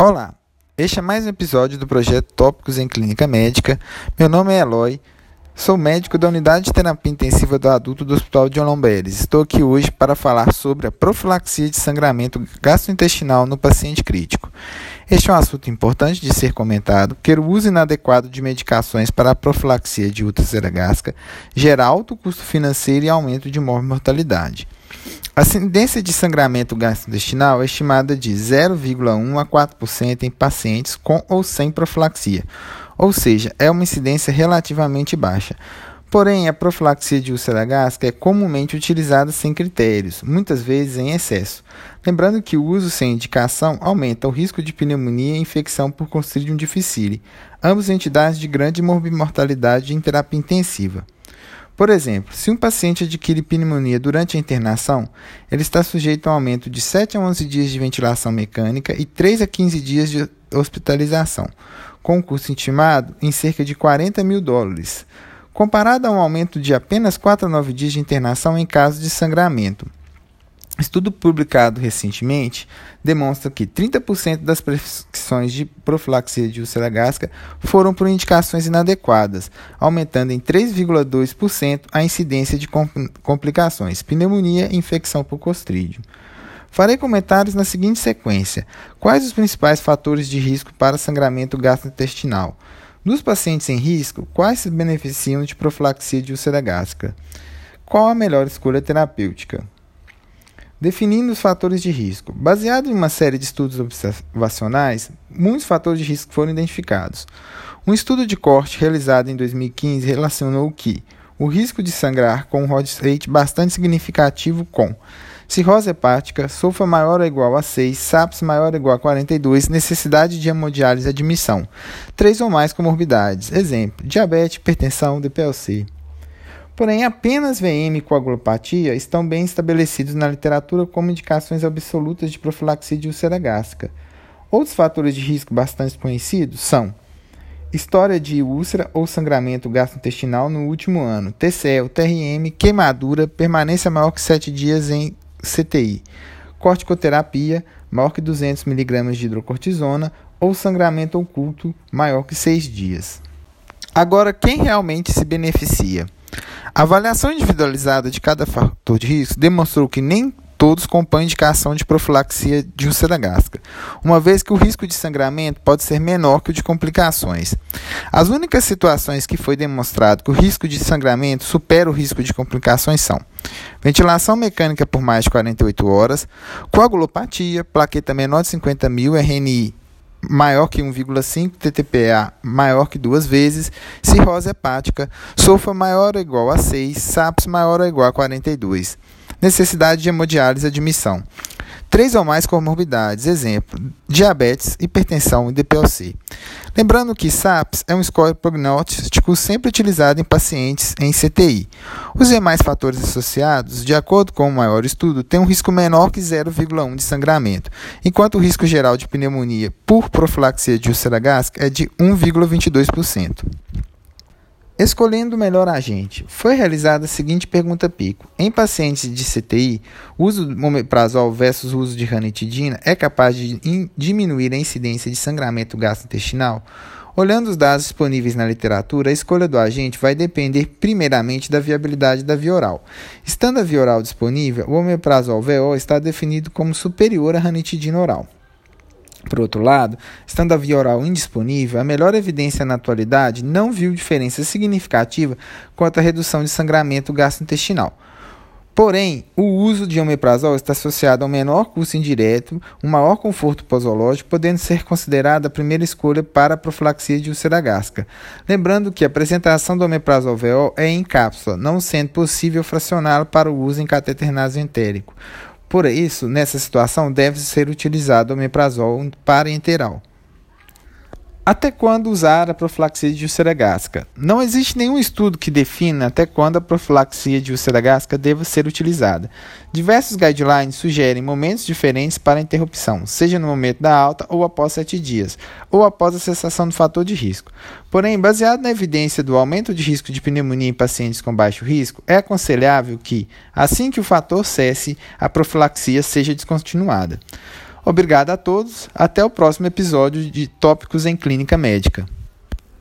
Olá, este é mais um episódio do projeto Tópicos em Clínica Médica. Meu nome é Eloy, sou médico da Unidade de Terapia Intensiva do Adulto do Hospital de Lomberes. Estou aqui hoje para falar sobre a profilaxia de sangramento gastrointestinal no paciente crítico. Este é um assunto importante de ser comentado, porque o uso inadequado de medicações para a profilaxia de úlcera gástrica gera alto custo financeiro e aumento de mortalidade. A incidência de sangramento gastrointestinal é estimada de 0,1 a 4% em pacientes com ou sem profilaxia, ou seja, é uma incidência relativamente baixa. Porém, a profilaxia de úlcera gástrica é comumente utilizada sem critérios, muitas vezes em excesso. Lembrando que o uso sem indicação aumenta o risco de pneumonia e infecção por Clostridium difficile, ambas entidades de grande mortalidade em terapia intensiva. Por exemplo, se um paciente adquire pneumonia durante a internação, ele está sujeito a um aumento de 7 a 11 dias de ventilação mecânica e 3 a 15 dias de hospitalização, com um custo estimado em cerca de 40 mil dólares, comparado a um aumento de apenas 4 a 9 dias de internação em caso de sangramento. Estudo publicado recentemente demonstra que 30% das de profilaxia de úlcera gástrica foram por indicações inadequadas, aumentando em 3,2% a incidência de complicações, pneumonia e infecção por costrídio. Farei comentários na seguinte sequência: quais os principais fatores de risco para sangramento gastrointestinal? Dos pacientes em risco, quais se beneficiam de profilaxia de úlcera gástrica? Qual a melhor escolha terapêutica? Definindo os fatores de risco. Baseado em uma série de estudos observacionais, muitos fatores de risco foram identificados. Um estudo de corte realizado em 2015 relacionou que o risco de sangrar com um odds rate bastante significativo com cirrose hepática, sulfa maior ou igual a 6, SAPS maior ou igual a 42, necessidade de hemodiálise admissão, três ou mais comorbidades, exemplo, diabetes, hipertensão, DPLC. Porém, apenas VM e coagulopatia estão bem estabelecidos na literatura como indicações absolutas de profilaxia de úlcera gástrica. Outros fatores de risco bastante conhecidos são história de úlcera ou sangramento gastrointestinal no último ano, TCL, TRM, queimadura, permanência maior que 7 dias em CTI, corticoterapia maior que 200 mg de hidrocortisona ou sangramento oculto maior que 6 dias. Agora, quem realmente se beneficia? A avaliação individualizada de cada fator de risco demonstrou que nem todos compõem indicação de profilaxia de úlcera gástrica, uma vez que o risco de sangramento pode ser menor que o de complicações. As únicas situações que foi demonstrado que o risco de sangramento supera o risco de complicações são ventilação mecânica por mais de 48 horas, coagulopatia, plaqueta menor de 50 mil, RNI maior que 1,5, TTPA maior que duas vezes, cirrose hepática, SOFA maior ou igual a 6, SAPS maior ou igual a 42. Necessidade de hemodiálise admissão. Três ou mais comorbidades, exemplo, diabetes, hipertensão e DPLC. Lembrando que SAPS é um score prognóstico sempre utilizado em pacientes em CTI. Os demais fatores associados, de acordo com o maior estudo, têm um risco menor que 0,1 de sangramento, enquanto o risco geral de pneumonia por profilaxia de úlcera gástrica é de 1,22%. Escolhendo o melhor agente, foi realizada a seguinte pergunta pico. Em pacientes de CTI, o uso do omeprazol versus o uso de ranitidina é capaz de diminuir a incidência de sangramento gastrointestinal? Olhando os dados disponíveis na literatura, a escolha do agente vai depender primeiramente da viabilidade da via oral. Estando a via oral disponível, o omeprazol VO está definido como superior à ranitidina oral. Por outro lado, estando a via oral indisponível, a melhor evidência na atualidade não viu diferença significativa quanto à redução de sangramento gastrointestinal. Porém, o uso de omeprazol está associado a um menor custo indireto, um maior conforto posológico, podendo ser considerada a primeira escolha para a profilaxia de úlcera gástrica. Lembrando que a apresentação do omeprazol VO é em cápsula, não sendo possível fracioná-lo para o uso em catéter nasoentérico. Por isso, nessa situação, deve ser utilizado o omeprazol parenteral. Até quando usar a profilaxia de úlcera gástrica? Não existe nenhum estudo que defina até quando a profilaxia de úlcera gástrica deva ser utilizada. Diversos guidelines sugerem momentos diferentes para a interrupção, seja no momento da alta ou após 7 dias, ou após a cessação do fator de risco. Porém, baseado na evidência do aumento de risco de pneumonia em pacientes com baixo risco, é aconselhável que, assim que o fator cesse, a profilaxia seja descontinuada. Obrigado a todos. Até o próximo episódio de Tópicos em Clínica Médica.